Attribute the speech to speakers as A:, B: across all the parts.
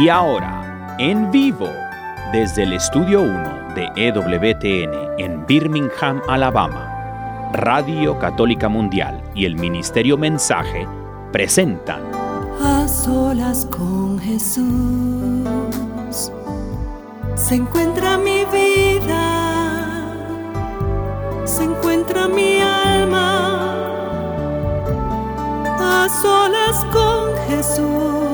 A: Y ahora, en vivo, desde el Estudio 1 de EWTN en Birmingham, Alabama, Radio Católica Mundial y el Ministerio Mensaje presentan
B: A solas con Jesús se encuentra mi vida, se encuentra mi alma. A solas con Jesús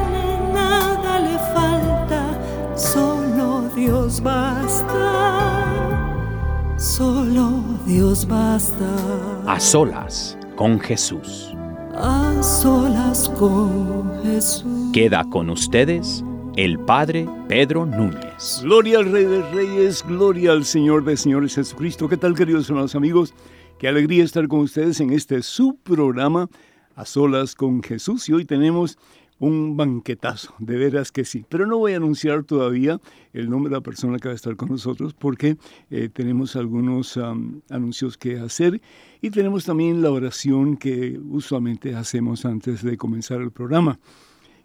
B: Dios basta, solo Dios basta.
A: A solas con Jesús.
B: A solas con Jesús.
A: Queda con ustedes el Padre Pedro Núñez.
C: Gloria al Rey de Reyes, gloria al Señor de Señores Jesucristo. ¿Qué tal, queridos hermanos amigos? Qué alegría estar con ustedes en este su programa A Solas con Jesús. Y hoy tenemos un banquetazo, de veras que sí. Pero no voy a anunciar todavía el nombre de la persona que va a estar con nosotros porque eh, tenemos algunos anuncios que hacer y tenemos también la oración que usualmente hacemos antes de comenzar el programa.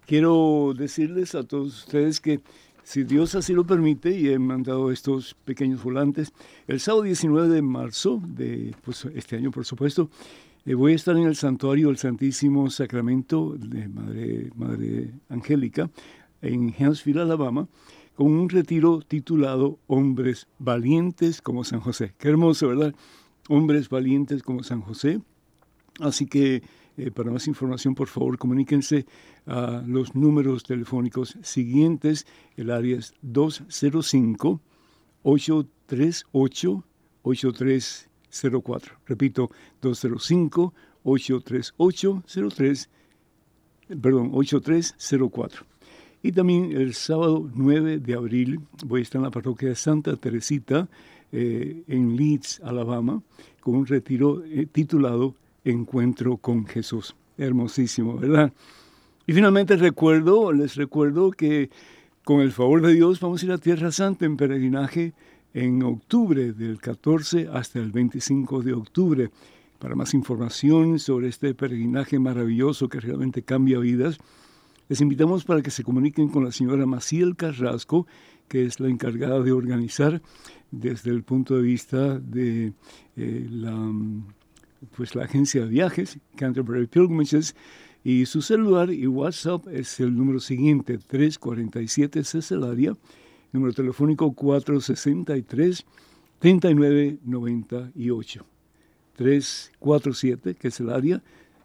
C: Quiero decirles a todos ustedes que si Dios así lo permite, y he mandado estos pequeños volantes, el sábado 19 de marzo de pues, este año, por supuesto, eh, voy a estar en el santuario del Santísimo Sacramento de Madre, Madre Angélica en Huntsville, Alabama, con un retiro titulado Hombres Valientes como San José. Qué hermoso, ¿verdad? Hombres Valientes como San José. Así que eh, para más información, por favor, comuníquense a los números telefónicos siguientes. El área es 205-838-8304. Repito, 205-838-03, perdón, 8304. Y también el sábado 9 de abril voy a estar en la parroquia de Santa Teresita eh, en Leeds, Alabama, con un retiro eh, titulado Encuentro con Jesús. Hermosísimo, ¿verdad? Y finalmente recuerdo, les recuerdo que con el favor de Dios vamos a ir a Tierra Santa en peregrinaje en octubre, del 14 hasta el 25 de octubre. Para más información sobre este peregrinaje maravilloso que realmente cambia vidas, les invitamos para que se comuniquen con la señora Maciel Carrasco, que es la encargada de organizar desde el punto de vista de eh, la, pues, la agencia de viajes, Canterbury Pilgrimages, y su celular y WhatsApp es el número siguiente, 347 Ceselaria, número telefónico 463 3998. 347, que es el área,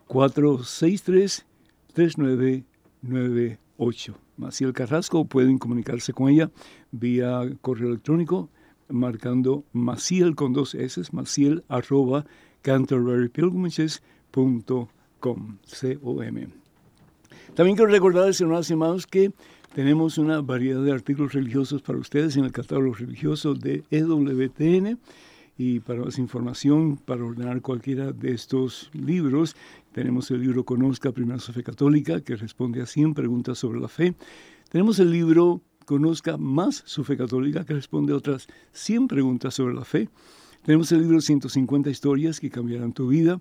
C: 463 3998. Maciel Carrasco, pueden comunicarse con ella vía correo electrónico marcando maciel con dos S, maciel arroba canterburypilgrimages.com, C-O-M. También quiero recordarles, hermanos y hermanos, que tenemos una variedad de artículos religiosos para ustedes en el catálogo religioso de EWTN. Y para más información, para ordenar cualquiera de estos libros, tenemos el libro Conozca Primera Fe Católica, que responde a 100 preguntas sobre la fe. Tenemos el libro Conozca más su Fe Católica, que responde a otras 100 preguntas sobre la fe. Tenemos el libro 150 historias que cambiarán tu vida.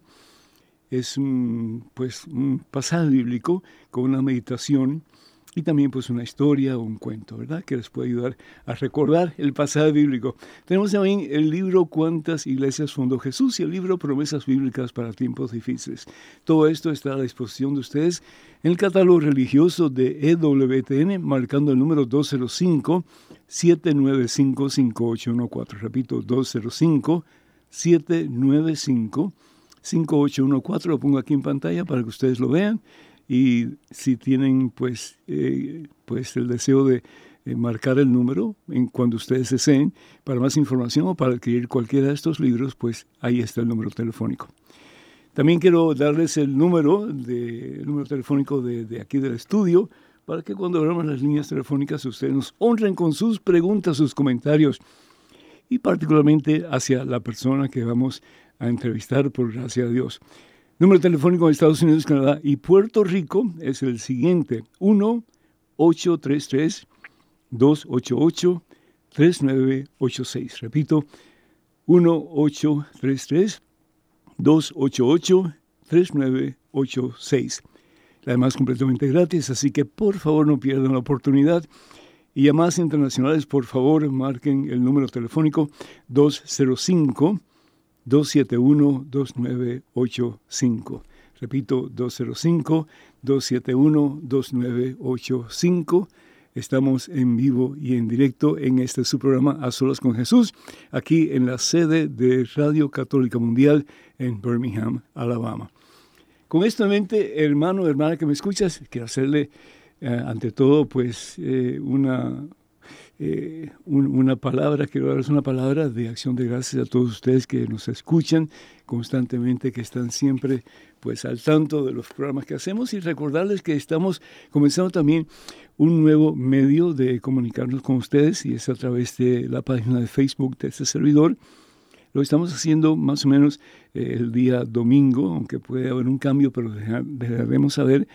C: Es un, pues, un pasaje bíblico con una meditación y también pues una historia o un cuento, ¿verdad? Que les puede ayudar a recordar el pasado bíblico. Tenemos también el libro Cuántas iglesias fundó Jesús y el libro Promesas bíblicas para tiempos difíciles. Todo esto está a la disposición de ustedes en el catálogo religioso de EWTN, marcando el número 205 795 5814. Repito, 205 795 5814. Lo pongo aquí en pantalla para que ustedes lo vean y si tienen pues, eh, pues el deseo de eh, marcar el número en cuando ustedes deseen para más información o para adquirir cualquiera de estos libros, pues ahí está el número telefónico. También quiero darles el número, de, el número telefónico de, de aquí del estudio para que cuando abramos las líneas telefónicas ustedes nos honren con sus preguntas, sus comentarios y particularmente hacia la persona que vamos a entrevistar, por gracia de Dios. Número telefónico de Estados Unidos, Canadá y Puerto Rico es el siguiente, 1-833-288-3986. Repito, 1-833-288-3986. Además, completamente gratis, así que por favor no pierdan la oportunidad. Y llamadas internacionales, por favor, marquen el número telefónico 205 271-2985. Repito, 205-271-2985. Estamos en vivo y en directo en este su programa A Solas con Jesús, aquí en la sede de Radio Católica Mundial en Birmingham, Alabama. Con esto en mente, hermano, hermana que me escuchas, quiero hacerle eh, ante todo pues eh, una, eh, una palabra, quiero darles una palabra de acción de gracias a todos ustedes que nos escuchan constantemente, que están siempre pues al tanto de los programas que hacemos y recordarles que estamos comenzando también un nuevo medio de comunicarnos con ustedes y es a través de la página de Facebook de este servidor. Lo estamos haciendo más o menos eh, el día domingo, aunque puede haber un cambio, pero dejaremos saber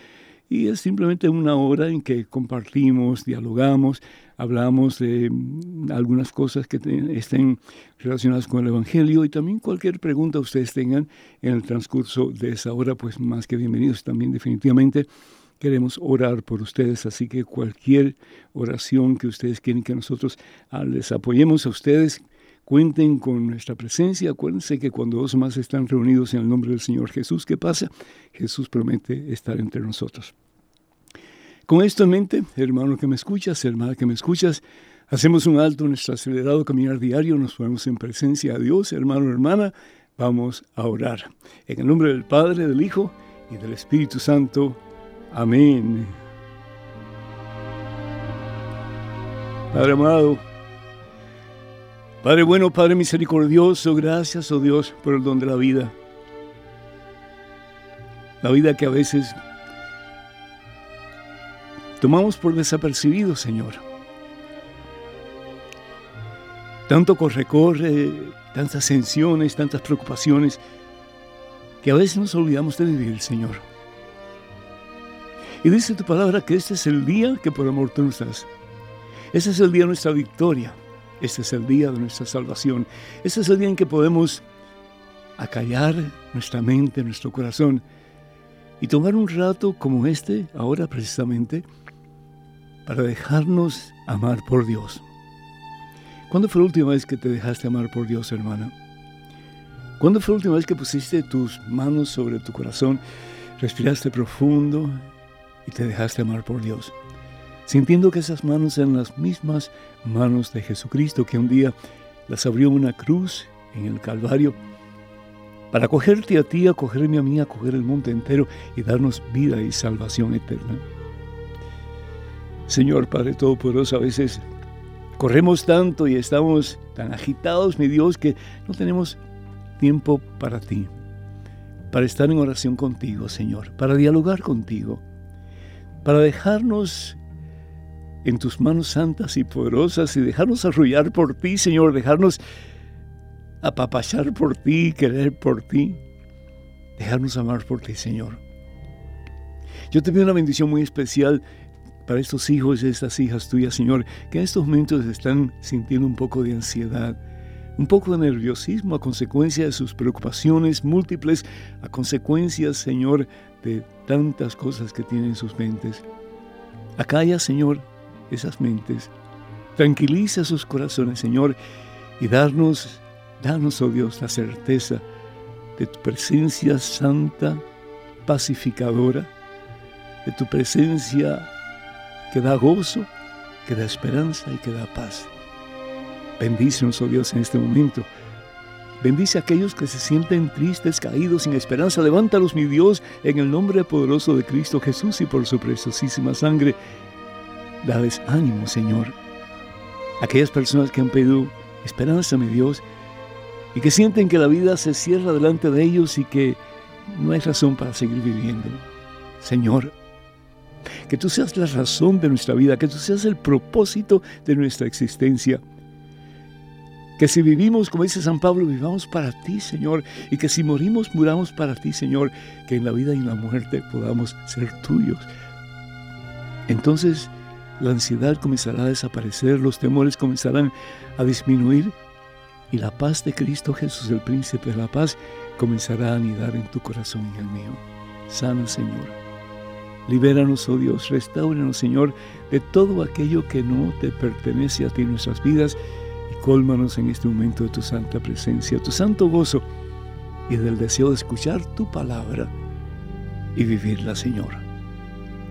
C: y es simplemente una hora en que compartimos, dialogamos, hablamos de mm, algunas cosas que estén relacionadas con el Evangelio y también cualquier pregunta ustedes tengan en el transcurso de esa hora, pues más que bienvenidos también definitivamente. Queremos orar por ustedes, así que cualquier oración que ustedes quieren que nosotros ah, les apoyemos a ustedes, cuenten con nuestra presencia. Acuérdense que cuando dos más están reunidos en el nombre del Señor Jesús, ¿qué pasa? Jesús promete estar entre nosotros. Con esto en mente, hermano que me escuchas, hermana que me escuchas, hacemos un alto en nuestro acelerado caminar diario, nos ponemos en presencia de Dios, hermano, hermana, vamos a orar. En el nombre del Padre, del Hijo y del Espíritu Santo. Amén. Padre amado, Padre bueno, Padre misericordioso, gracias, oh Dios, por el don de la vida. La vida que a veces tomamos por desapercibido, Señor. Tanto corre-corre, tantas ascensiones, tantas preocupaciones, que a veces nos olvidamos de vivir, Señor. Y dice tu palabra que este es el día que por amor tú nos das. Ese es el día de nuestra victoria. Este es el día de nuestra salvación. Este es el día en que podemos acallar nuestra mente, nuestro corazón y tomar un rato como este, ahora precisamente, para dejarnos amar por Dios. ¿Cuándo fue la última vez que te dejaste amar por Dios, hermana? ¿Cuándo fue la última vez que pusiste tus manos sobre tu corazón, respiraste profundo y te dejaste amar por Dios? sintiendo que esas manos eran las mismas manos de Jesucristo que un día las abrió una cruz en el Calvario para cogerte a ti, acogerme a mí, acoger el mundo entero y darnos vida y salvación eterna. Señor Padre Todopoderoso, a veces corremos tanto y estamos tan agitados, mi Dios, que no tenemos tiempo para ti, para estar en oración contigo, Señor, para dialogar contigo, para dejarnos en tus manos santas y poderosas y dejarnos arrullar por ti, Señor, dejarnos apapachar por ti, querer por ti, dejarnos amar por ti, Señor. Yo te pido una bendición muy especial para estos hijos y estas hijas tuyas, Señor, que en estos momentos están sintiendo un poco de ansiedad, un poco de nerviosismo a consecuencia de sus preocupaciones múltiples, a consecuencia, Señor, de tantas cosas que tienen en sus mentes. Acalla, Señor, esas mentes, tranquiliza sus corazones, Señor, y darnos, darnos, oh Dios, la certeza de tu presencia santa, pacificadora, de tu presencia que da gozo, que da esperanza y que da paz. Bendícenos, oh Dios, en este momento. Bendice a aquellos que se sienten tristes, caídos, sin esperanza. Levántalos, mi Dios, en el nombre poderoso de Cristo Jesús y por su preciosísima sangre. Dales ánimo, Señor. Aquellas personas que han pedido esperanza, mi Dios, y que sienten que la vida se cierra delante de ellos y que no hay razón para seguir viviendo. Señor, que tú seas la razón de nuestra vida, que tú seas el propósito de nuestra existencia. Que si vivimos, como dice San Pablo, vivamos para ti, Señor, y que si morimos, muramos para ti, Señor, que en la vida y en la muerte podamos ser tuyos. Entonces la ansiedad comenzará a desaparecer, los temores comenzarán a disminuir y la paz de Cristo Jesús, el príncipe de la paz, comenzará a anidar en tu corazón y en el mío. Sana, Señor. Libéranos, oh Dios, restauranos, Señor, de todo aquello que no te pertenece a ti en nuestras vidas Cólmanos en este momento de tu santa presencia, tu santo gozo y del deseo de escuchar tu palabra y vivirla, Señor.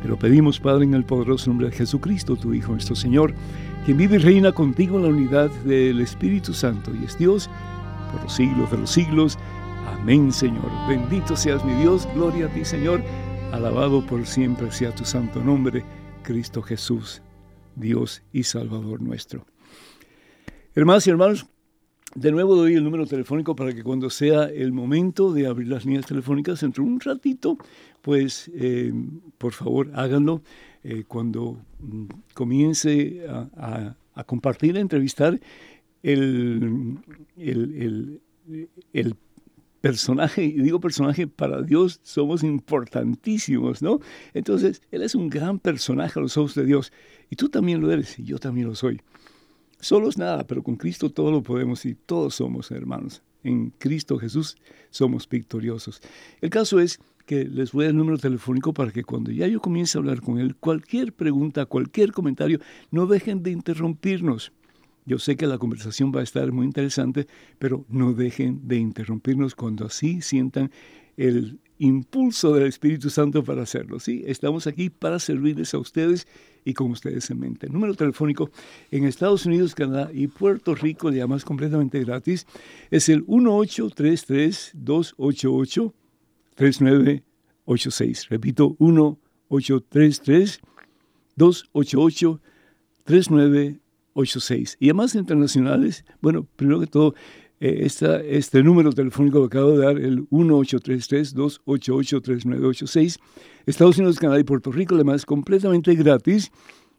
C: Te lo pedimos, Padre, en el poderoso nombre de Jesucristo, tu Hijo, nuestro Señor, quien vive y reina contigo en la unidad del Espíritu Santo y es Dios por los siglos de los siglos. Amén, Señor. Bendito seas mi Dios, gloria a ti, Señor. Alabado por siempre sea tu santo nombre, Cristo Jesús, Dios y Salvador nuestro. Hermanas y hermanos, de nuevo doy el número telefónico para que cuando sea el momento de abrir las líneas telefónicas, dentro de un ratito, pues eh, por favor háganlo. Eh, cuando mm, comience a, compartir, a entrevistar el, el, el, personaje, y digo personaje, para Dios somos importantísimos, ¿no? Entonces, Él es un gran personaje a los ojos de Dios, y tú también lo eres, y yo también lo soy. Solos nada, pero con Cristo todo lo podemos y todos somos hermanos. En Cristo Jesús somos victoriosos. El caso es que les voy a número telefónico para que cuando ya yo comience a hablar con él, cualquier pregunta, cualquier comentario, no dejen de interrumpirnos. Yo sé que la conversación va a estar muy interesante, pero no dejen de interrumpirnos cuando así sientan el impulso del Espíritu Santo para hacerlo. ¿sí? Estamos aquí para servirles a ustedes y con ustedes en mente. número telefónico en Estados Unidos, Canadá y Puerto Rico, le llamas completamente gratis, es el 1833-288-3986. Repito, 1833-288-3986. Y además internacionales, bueno, primero que todo, eh, este número telefónico que acabo de dar, el 1833-288-3986. Estados Unidos, Canadá y Puerto Rico, además completamente gratis.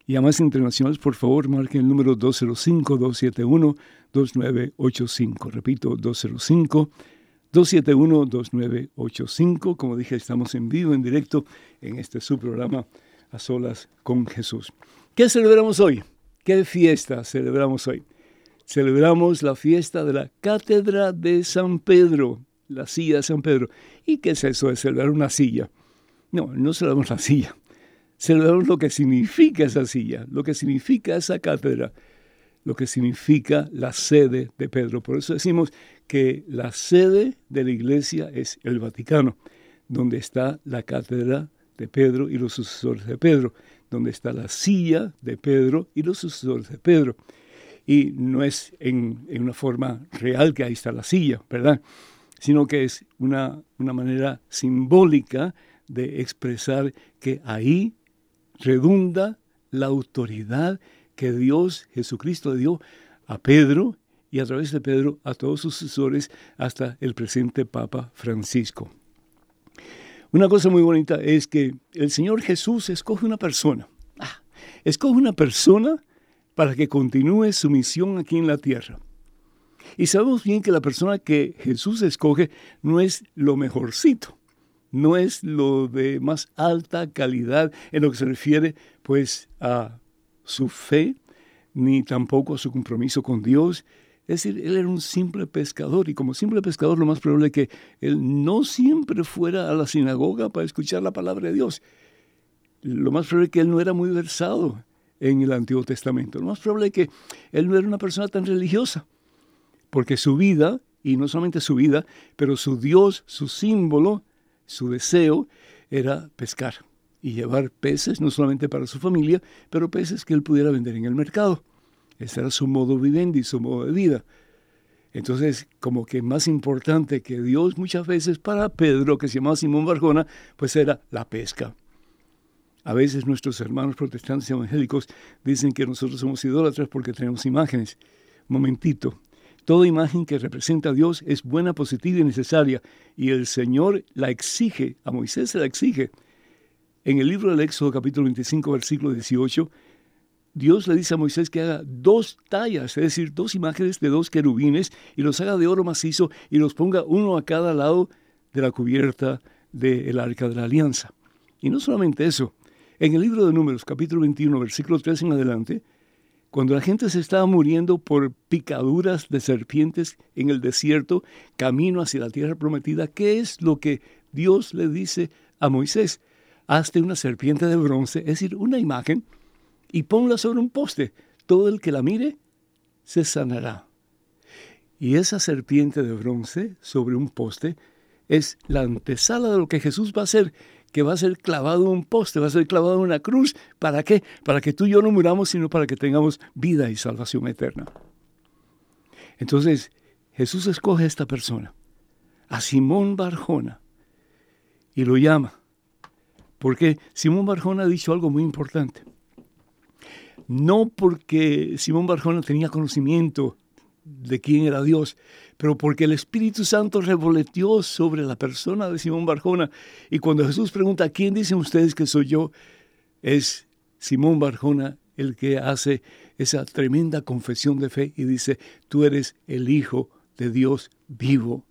C: Y a más internacionales, por favor, marquen el número 205-271-2985. Repito, 205-271-2985. Como dije, estamos en vivo, en directo, en este subprograma A Solas con Jesús. ¿Qué celebramos hoy? ¿Qué fiesta celebramos hoy? celebramos la fiesta de la Cátedra de San Pedro, la silla de San Pedro. ¿Y qué es eso de celebrar una silla? No, no celebramos la silla. Celebramos lo que significa esa silla, lo que significa esa cátedra, lo que significa la sede de Pedro. Por eso decimos que la sede de la iglesia es el Vaticano, donde está la cátedra de Pedro y los sucesores de Pedro, donde está la silla de Pedro y los sucesores de Pedro y no es en, una forma real que ahí está la silla, ¿verdad? Sino que es una, una manera simbólica de expresar que ahí redunda la autoridad que Dios, Jesucristo, dio a Pedro y a través de Pedro a todos sus sucesores hasta el presente Papa Francisco. Una cosa muy bonita es que el Señor Jesús escoge una persona. Ah, escoge una persona para que continúe su misión aquí en la tierra. Y sabemos bien que la persona que Jesús escoge no es lo mejorcito, no es lo de más alta calidad en lo que se refiere pues a su fe, ni tampoco a su compromiso con Dios. Es decir, él era un simple pescador y como simple pescador lo más probable es que él no siempre fuera a la sinagoga para escuchar la palabra de Dios. Lo más probable es que él no era muy versado en el Antiguo Testamento. Lo más probable es que él no era una persona tan religiosa, porque su vida, y no solamente su vida, pero su Dios, su símbolo, su deseo, era pescar y llevar peces, no solamente para su familia, pero peces que él pudiera vender en el mercado. Ese era su modo vivendi, su modo de vida. Entonces, como que más importante que Dios muchas veces para Pedro, que se llamaba Simón Barjona, pues era la pesca. A veces nuestros hermanos protestantes evangélicos dicen que nosotros somos idólatras porque tenemos imágenes. Momentito. Toda imagen que representa a Dios es buena, positiva y necesaria. Y el Señor la exige, a Moisés se la exige. en el libro del Éxodo capítulo 25 versículo 18, Dios le dice a Moisés que haga dos tallas, es decir, dos imágenes de dos querubines y los haga de oro macizo y los ponga uno a cada lado de la cubierta del arca de la alianza. Y no solamente eso, en el libro de Números capítulo 21 versículo 3 en adelante, cuando la gente se estaba muriendo por picaduras de serpientes en el desierto, camino hacia la tierra prometida, ¿qué es lo que Dios le dice a Moisés? Hazte una serpiente de bronce, es decir, una imagen, y ponla sobre un poste. Todo el que la mire se sanará. Y esa serpiente de bronce sobre un poste es la antesala de lo que Jesús va a hacer que va a ser clavado en un poste, va a ser clavado en una cruz. ¿Para qué? Para que tú y yo no muramos, sino para que tengamos vida y salvación eterna. Entonces, Jesús escoge a esta persona, a Simón Barjona, y lo llama. Porque Simón Barjona ha dicho algo muy importante. No porque Simón Barjona tenía conocimiento de quién era Dios, pero porque el Espíritu Santo revoleteó sobre la persona de Simón Barjona. Y cuando Jesús pregunta, ¿quién dicen ustedes que soy yo? Es Simón Barjona el que hace esa tremenda confesión de fe y dice, tú eres el Hijo de Dios vivo.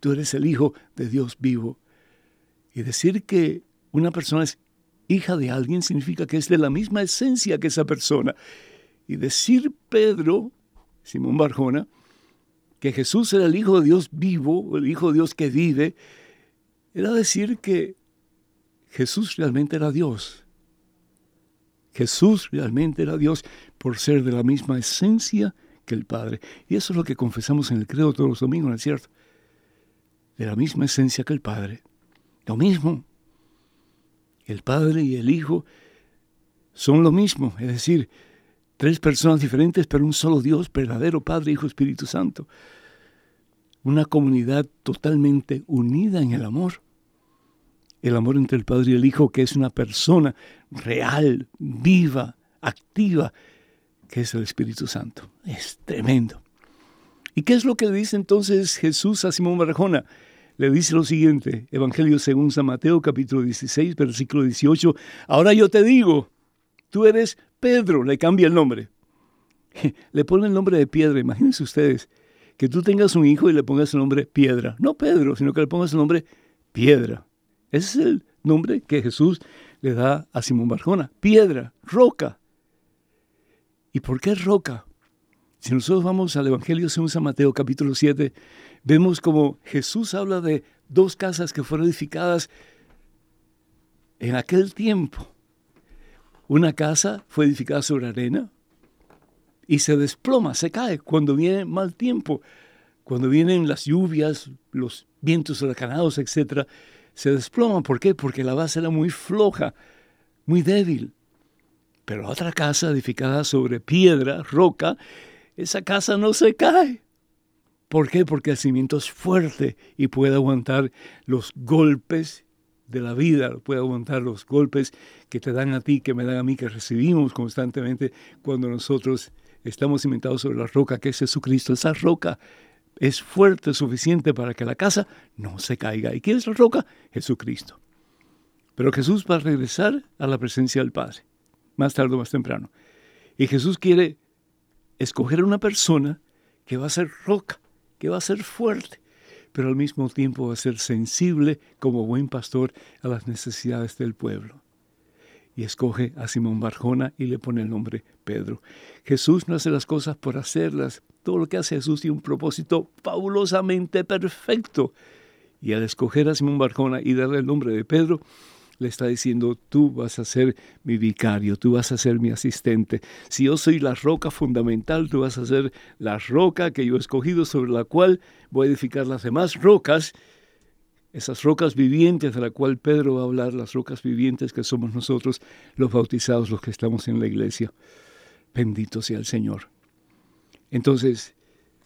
C: Tú eres el Hijo de Dios vivo. Y decir que una persona es hija de alguien significa que es de la misma esencia que esa persona. Y decir Pedro, Simón Barjona, que Jesús era el Hijo de Dios vivo, el Hijo de Dios que vive, era decir que Jesús realmente era Dios. Jesús realmente era Dios por ser de la misma esencia que el Padre. Y eso es lo que confesamos en el credo todos los domingos, ¿no es cierto? De la misma esencia que el Padre. Lo mismo. El Padre y el Hijo son lo mismo, es decir, Tres personas diferentes, pero un solo Dios, verdadero Padre, Hijo, Espíritu Santo. Una comunidad totalmente unida en el amor. El amor entre el Padre y el Hijo, que es una persona real, viva, activa, que es el Espíritu Santo. Es tremendo. ¿Y qué es lo que le dice entonces Jesús a Simón Barjona? Le dice lo siguiente, Evangelio según San Mateo capítulo 16, versículo 18, ahora yo te digo, tú eres Pedro, le cambia el nombre. Le pone el nombre de piedra. Imagínense ustedes que tú tengas un hijo y le pongas el nombre piedra. No Pedro, sino que le pongas el nombre piedra. Ese es el nombre que Jesús le da a Simón Barjona. Piedra, roca. ¿Y por qué roca? Si nosotros vamos al Evangelio según San Mateo capítulo 7, vemos como Jesús habla de dos casas que fueron edificadas en aquel tiempo. Una casa fue edificada sobre arena y se desploma, se cae cuando viene mal tiempo, cuando vienen las lluvias, los vientos huracanados, etc. Se desploma. ¿Por qué? Porque la base era muy floja, muy débil. Pero otra casa edificada sobre piedra, roca, esa casa no se cae. ¿Por qué? Porque el cimiento es fuerte y puede aguantar los golpes de la vida, puede aguantar los golpes que te dan a ti, que me dan a mí, que recibimos constantemente cuando nosotros estamos cimentados sobre la roca que es Jesucristo. Esa roca es fuerte, suficiente para que la casa no se caiga. ¿Y quién es la roca? Jesucristo. Pero Jesús va a regresar a la presencia del Padre, más tarde o más temprano. Y Jesús quiere escoger una persona que va a ser roca, que va a ser fuerte, pero al mismo tiempo va a ser sensible como buen pastor a las necesidades del pueblo. Y escoge a Simón Barjona y le pone el nombre Pedro. Jesús no hace las cosas por hacerlas. Todo lo que hace Jesús tiene un propósito fabulosamente perfecto. Y al escoger a Simón Barjona y darle el nombre de Pedro, le está diciendo, tú vas a ser mi vicario, tú vas a ser mi asistente. Si yo soy la roca fundamental, tú vas a ser la roca que yo he escogido sobre la cual voy a edificar las demás rocas, esas rocas vivientes de la cual Pedro va a hablar, las rocas vivientes que somos nosotros, los bautizados, los que estamos en la iglesia. Bendito sea el Señor. Entonces,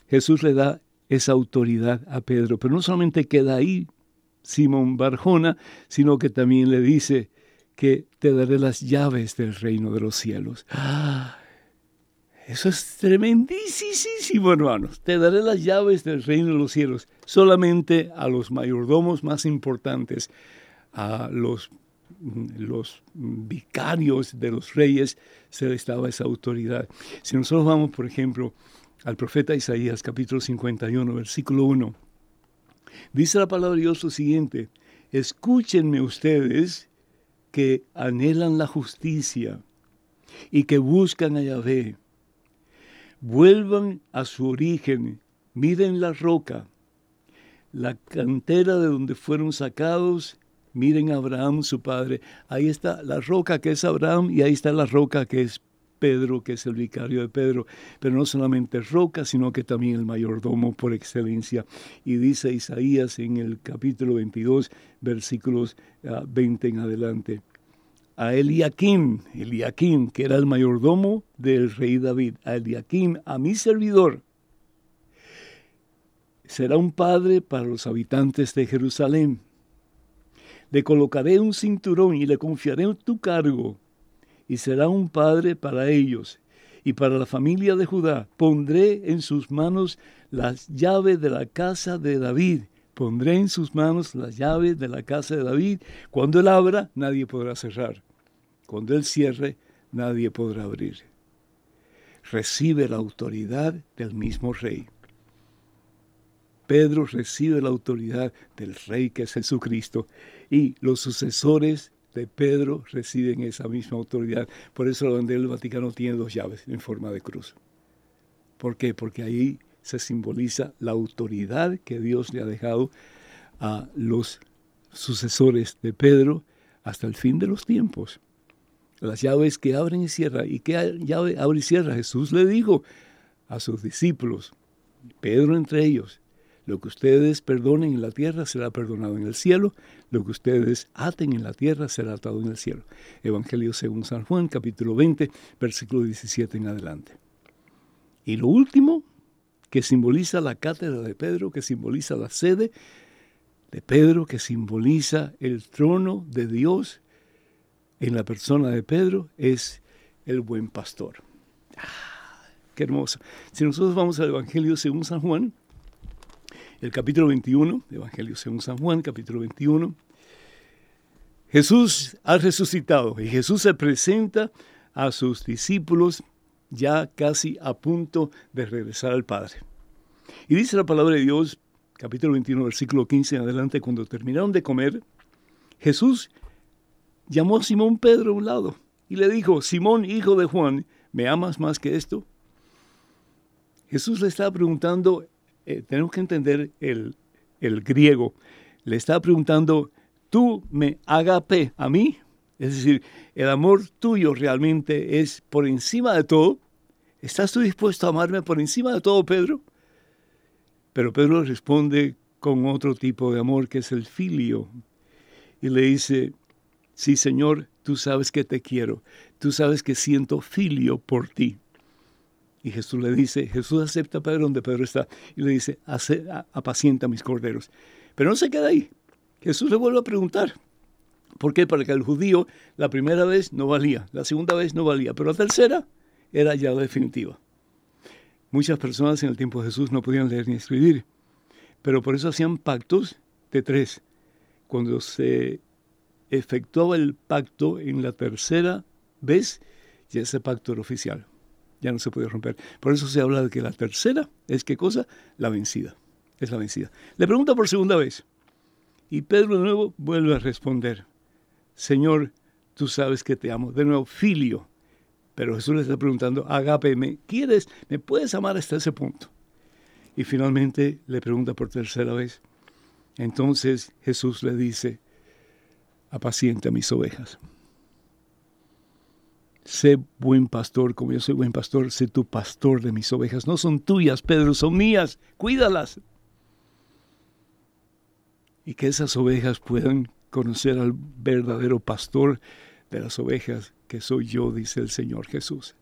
C: Jesús le da esa autoridad a Pedro, pero no solamente queda ahí, Simón Barjona, sino que también le dice que te daré las llaves del reino de los cielos. ¡Ah! Eso es tremendísimo, hermanos. Te daré las llaves del reino de los cielos solamente a los mayordomos más importantes, a los los vicarios de los reyes se les daba esa autoridad. Si nosotros vamos, por ejemplo, al profeta Isaías capítulo 51, versículo 1, dice la palabra de Dios lo siguiente, escúchenme ustedes que anhelan la justicia y que buscan a Yahvé. Vuelvan a su origen, miren la roca, la cantera de donde fueron sacados Miren a Abraham, su padre. Ahí está la roca que es Abraham y ahí está la roca que es Pedro, que es el vicario de Pedro. Pero no solamente roca, sino que también el mayordomo por excelencia. Y dice Isaías en el capítulo 22, versículos 20 ah, en adelante. A Eliakim, Eliakim, que era el mayordomo del rey David, a Eliakim, a mi servidor, será un padre para los habitantes de Jerusalén le colocaré un cinturón y le confiaré tu cargo, y será un padre para ellos y para la familia de Judá. Pondré en sus manos las llaves de la casa de David. Pondré en sus manos las llaves de la casa de David. Cuando él abra, nadie podrá cerrar. Cuando él cierre, nadie podrá abrir. Recibe la autoridad del mismo rey. Pedro recibe la autoridad del rey que es Jesucristo y los sucesores de Pedro reciben esa misma autoridad. Por eso bandera del Vaticano tiene dos llaves en forma de cruz. ¿Por qué? Porque ahí se simboliza la autoridad que Dios le ha dejado a los sucesores de Pedro hasta el fin de los tiempos. Las llaves que abren y cierran. ¿Y qué llave abre y cierra? Jesús le dijo a sus discípulos, Pedro entre ellos, lo que ustedes perdonen en la tierra será perdonado en el cielo. Lo que ustedes aten en la tierra será atado en el cielo. Evangelio según San Juan, capítulo 20, versículo 17 en adelante. Y lo último, que simboliza la cátedra de Pedro, que simboliza la sede de Pedro, que simboliza el trono de Dios en la persona de Pedro, es el buen pastor. Ah, qué hermoso. Si nosotros vamos al Evangelio según San Juan, el capítulo 21, Evangelio según San Juan, capítulo 21. Jesús ha resucitado y Jesús se presenta a sus discípulos ya casi a punto de regresar al Padre. Y dice la palabra de Dios, capítulo 21, versículo 15 en adelante, cuando terminaron de comer, Jesús llamó a Simón Pedro a un lado y le dijo, Simón, hijo de Juan, ¿me amas más que esto? Jesús le estaba preguntando eh, tenemos que entender el, griego. Le está preguntando, tú me agape a mí. Es decir, el amor tuyo realmente es por encima de todo. ¿Estás tú dispuesto a amarme por encima de todo, Pedro? Pero Pedro responde con otro tipo de amor que es el filio. Y le dice, sí, Señor, tú sabes que te quiero. Tú sabes que siento filio por ti. Y Jesús le dice, Jesús acepta a Pedro donde Pedro está y le dice, apacienta mis corderos. Pero no se queda ahí. Jesús le vuelve a preguntar. ¿Por qué? Para que el judío la primera vez no valía, la segunda vez no valía, pero la tercera era ya definitiva. Muchas personas en el tiempo de Jesús no podían leer ni escribir, pero por eso hacían pactos de tres. Cuando se efectuaba el pacto en la tercera vez, ya ese pacto era oficial ya no se puede romper. Por eso se habla de que la tercera es qué cosa? La vencida. Es la vencida. Le pregunta por segunda vez. Y Pedro de nuevo vuelve a responder, Señor, tú sabes que te amo. De nuevo, filio. Pero Jesús le está preguntando, agape, ¿me quieres, me puedes amar hasta ese punto? Y finalmente le pregunta por tercera vez. Entonces Jesús le dice, apacienta mis ovejas. Sé buen pastor, como yo soy buen pastor, sé tu pastor de mis ovejas. No son tuyas, Pedro, son mías. Cuídalas. Y que esas ovejas puedan conocer al verdadero pastor de las ovejas, que soy yo, dice el Señor Jesús.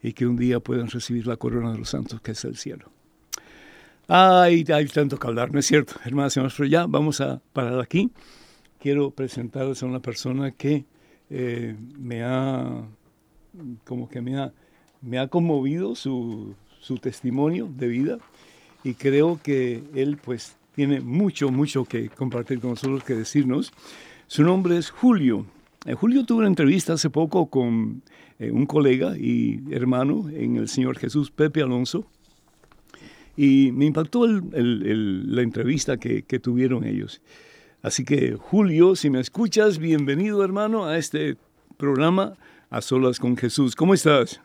C: Y que un día puedan recibir la corona de los santos, que es el cielo. Ay, hay tanto que hablar, ¿no es cierto? Hermanas y hermanos, pero ya vamos a parar aquí. Quiero presentarles a una persona que eh, me ha, como que me ha, me ha conmovido su, su testimonio de vida y creo que él pues tiene mucho, mucho que compartir con nosotros, que decirnos, Su nombre es Julio. Eh, Julio tuvo una entrevista hace poco con eh, un colega y hermano en el Señor Jesús, Pepe Alonso, y me impactó la entrevista que, que tuvieron ellos. Así que, Julio, si me escuchas, bienvenido hermano a este programa A Solas con Jesús. ¿Cómo estás?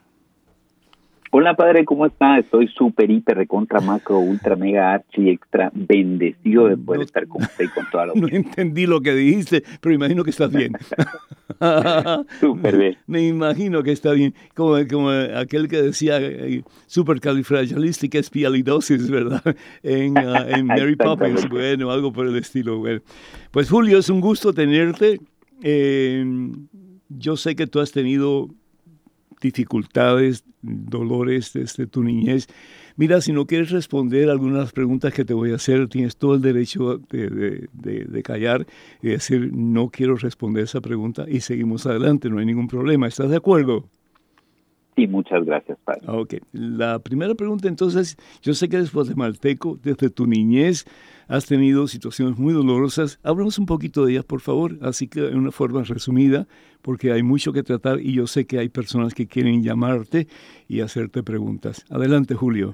D: Hola padre, ¿cómo está? Estoy súper, hiper, recontra, macro, ultra, mega, archi, extra, bendecido de poder estar con usted y con toda la
C: No entendí lo que dijiste, pero imagino que estás bien.
D: súper bien.
C: Me imagino que está bien. Como, como aquel que decía eh, espialidosis, ¿verdad? En, ah, en Mary Poppins, bueno, algo por el estilo. Bueno. Pues Julio, es un gusto tenerte. Eh, yo sé que tú has tenido dificultades, dolores desde tu niñez. Mira, si no quieres responder algunas preguntas que te voy a hacer, tienes todo el derecho de, de, callar y decir, no quiero responder esa pregunta y seguimos adelante, no hay ningún problema. ¿Estás de acuerdo?
D: Sí, muchas gracias, padre.
C: Ok. La primera pregunta entonces, yo sé que eres guatemalteco, desde tu niñez has tenido situaciones muy dolorosas. Háblanos un poquito de ellas, por favor, así que en una forma resumida, porque hay mucho que tratar y yo sé que hay personas que quieren llamarte y hacerte preguntas. Adelante, Julio.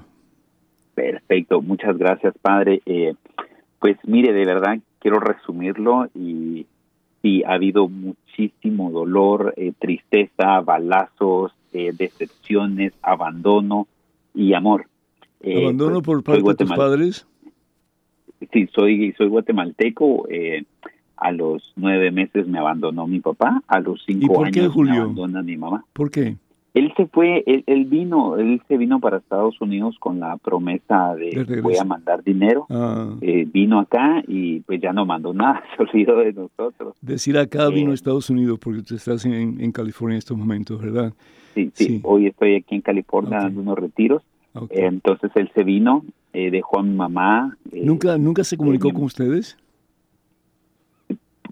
D: Perfecto, muchas gracias, padre. Eh, pues mire, de verdad quiero resumirlo y sí, ha habido muchísimo dolor, eh, tristeza, balazos, eh, decepciones, abandono y amor.
C: ¿Abandono pues, por parte de tus padres?
D: Sí, soy, soy guatemalteco. a los nueve meses me abandonó mi papá. A los cinco años me abandona mi mamá.
C: ¿Por qué?
D: Él se fue, él, vino, él se vino para Estados Unidos con la promesa de voy a mandar dinero. Ah. Eh, vino acá y pues ya no mandó nada, se olvidó de nosotros.
C: Decir acá vino a eh, Estados Unidos porque tú estás en, California en estos momentos, ¿verdad?
D: Sí, sí, hoy estoy aquí en California dando unos retiros. Entonces él se vino, eh, dejó a mi mamá.
C: ¿Nunca, ¿Nunca se comunicó con ustedes?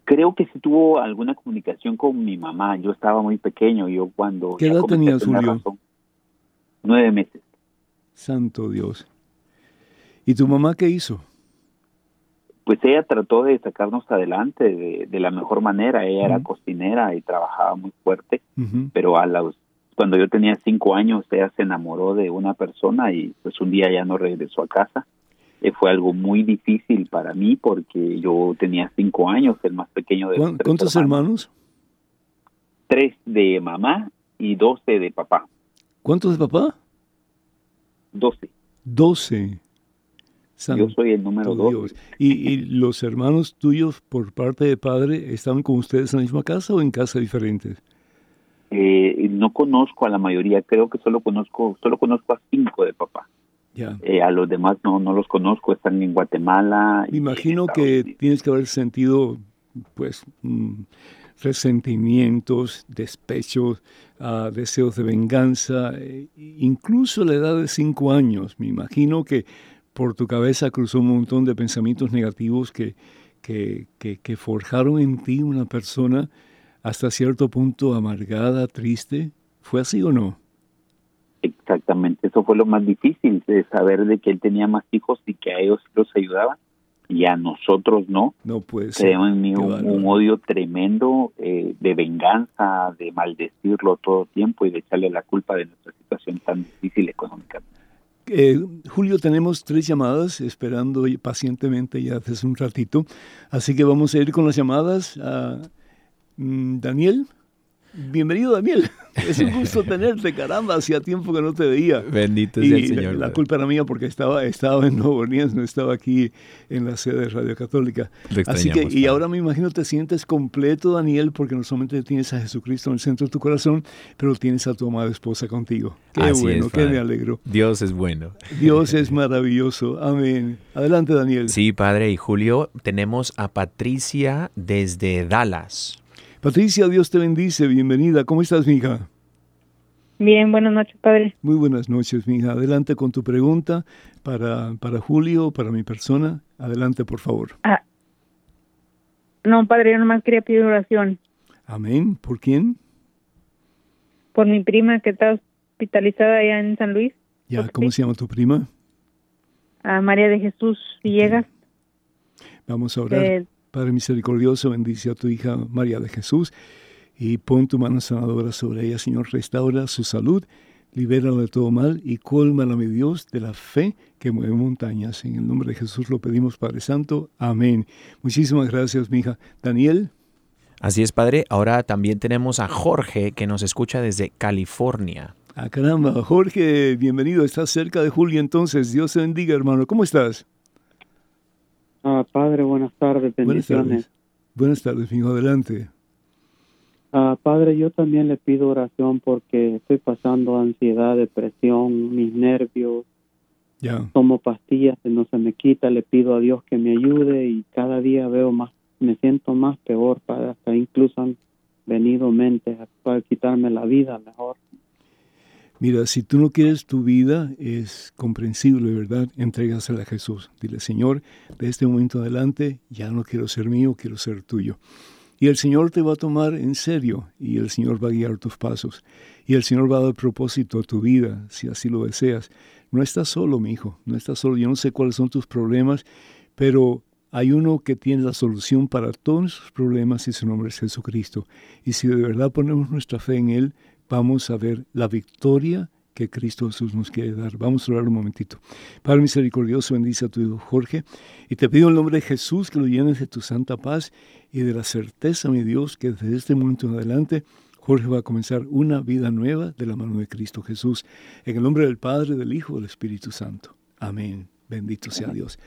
D: Creo que sí tuvo alguna comunicación con mi mamá. Yo estaba muy pequeño. Yo cuando...
C: ¿Qué edad tenías, Julio?
D: nueve meses.
C: Santo Dios. ¿Y tu mamá qué hizo?
D: Pues ella trató de sacarnos adelante de, la mejor manera. Ella era cocinera y trabajaba muy fuerte, pero a los cuando yo tenía cinco años ella se enamoró de una persona y pues un día ya no regresó a casa eh, fue algo muy difícil para mí porque yo tenía cinco años, el más pequeño de
C: los ¿Cuántos hermanos?
D: Tres de mamá y doce de papá.
C: ¿Cuántos de papá?
D: Doce.
C: Doce.
D: yo soy el número dos.
C: ¿Y, los hermanos tuyos por parte de padre estaban con ustedes en la misma casa o en casa diferentes?
D: Eh, no conozco a la mayoría, creo que solo conozco, solo conozco a cinco de papá. Eh, a los demás no, no los conozco, están en Guatemala.
C: Imagino que tienes que haber sentido, pues, mm, resentimientos, despechos, uh, deseos de venganza, eh, incluso a la edad de cinco años. Me imagino que por tu cabeza cruzó un montón de pensamientos negativos que, que, que, que forjaron en ti una persona hasta cierto punto amargada, triste. ¿Fue así o no?
D: Exactamente, eso fue lo más difícil, de saber de que él tenía más hijos y que a ellos los ayudaba y a nosotros no.
C: No puede
D: ser. Creo en mí un, odio tremendo eh, de venganza, de maldecirlo todo tiempo y de echarle la culpa de nuestra situación tan difícil económicamente.
C: Eh, Julio, tenemos tres llamadas esperando pacientemente ya hace un ratito, así que vamos a ir con las llamadas. a Daniel, bienvenido Daniel. Es un gusto tenerte, caramba, hacía tiempo que no te veía.
E: Bendito sea el Señor.
C: La, culpa era mía porque estaba, estaba en Nuevo Orleans, no estaba aquí en la sede de Radio Católica. Así que, y ahora me imagino te sientes completo, Daniel, porque no solamente tienes a Jesucristo en el centro de tu corazón, pero tienes a tu amada esposa contigo. Qué bueno, qué me alegro.
E: Dios es bueno.
C: Dios es maravilloso. Amén. Adelante, Daniel.
E: Sí, Padre. Y Julio, tenemos a Patricia desde Dallas.
C: Patricia, Dios te bendice, bienvenida. ¿Cómo estás, mija?
F: Bien, buenas noches, padre.
C: Muy buenas noches, mija. Adelante con tu pregunta para, para Julio, para mi persona. Adelante, por favor.
F: Ah, no, padre, yo nomás quería pedir oración.
C: Amén. ¿Por quién?
F: Por mi prima que está hospitalizada allá en San Luis.
C: Ya, ¿cómo se llama tu prima?
F: A María de Jesús Villegas.
C: Vamos a orar. Padre misericordioso, bendice a tu hija María de Jesús y pon tu mano sanadora sobre ella, Señor. Restaura su salud, libérala de todo mal y colmala, mi Dios, de la fe que mueve montañas. En el nombre de Jesús lo pedimos, Padre Santo. Amén. Muchísimas gracias, mi hija. Daniel.
E: Así es, Padre. Ahora también tenemos a Jorge que nos escucha desde California.
C: Ah, caramba, Jorge, bienvenido. Estás cerca de Julio, entonces. Dios te bendiga, hermano. ¿Cómo estás?
G: Ah, padre, buenas tardes, bendiciones.
C: Buenas tardes, hijo, adelante.
G: Ah, padre, yo también le pido oración porque estoy pasando ansiedad, depresión, mis nervios.
C: Ya.
G: Tomo pastillas no se me quita, le pido a Dios que me ayude y cada día veo más, me siento más peor, padre, hasta incluso han venido mentes para quitarme la vida mejor.
C: Mira, si tú no quieres tu vida, es comprensible, ¿verdad? Entrégasela a Jesús. Dile, Señor, de este momento adelante ya no quiero ser mío, quiero ser tuyo. Y el Señor te va a tomar en serio y el Señor va a guiar tus pasos. Y el Señor va a dar propósito a tu vida, si así lo deseas. No estás solo, mi hijo, no estás solo. Yo no sé cuáles son tus problemas, pero hay uno que tiene la solución para todos nuestros problemas y su nombre es Jesucristo. Y si de verdad ponemos nuestra fe en Él, vamos a ver la victoria que Cristo Jesús nos quiere dar. Vamos a orar un momentito. Padre misericordioso, bendice a tu hijo Jorge y te pido en el nombre de Jesús que lo llenes de tu santa paz y de la certeza, mi Dios, que desde este momento en adelante Jorge va a comenzar una vida nueva de la mano de Cristo Jesús. En el nombre del Padre, del Hijo y del Espíritu Santo. Amén. Bendito sea Dios.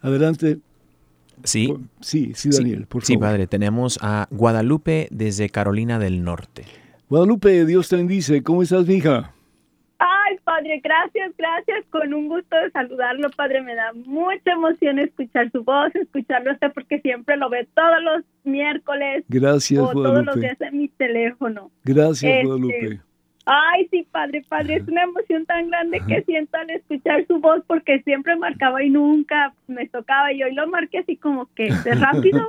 C: Adelante.
E: Sí,
C: sí, sí, Daniel, por favor.
E: Sí, Padre, tenemos a Guadalupe desde Carolina del Norte.
C: Guadalupe, Dios te bendice. ¿Cómo estás, hija?
H: Ay, Padre, gracias, gracias. Con un gusto de saludarlo, Padre. Me da mucha emoción escuchar su voz, escucharlo usted, porque siempre lo ve todos los miércoles.
C: Gracias,
H: o
C: Guadalupe.
H: todos los días en mi teléfono.
C: Gracias,
H: Este,
C: Guadalupe.
H: Ay, sí, Padre, Padre, es una emoción tan grande que siento al escuchar su voz, porque siempre marcaba y nunca me tocaba. Y hoy lo marqué así como que de rápido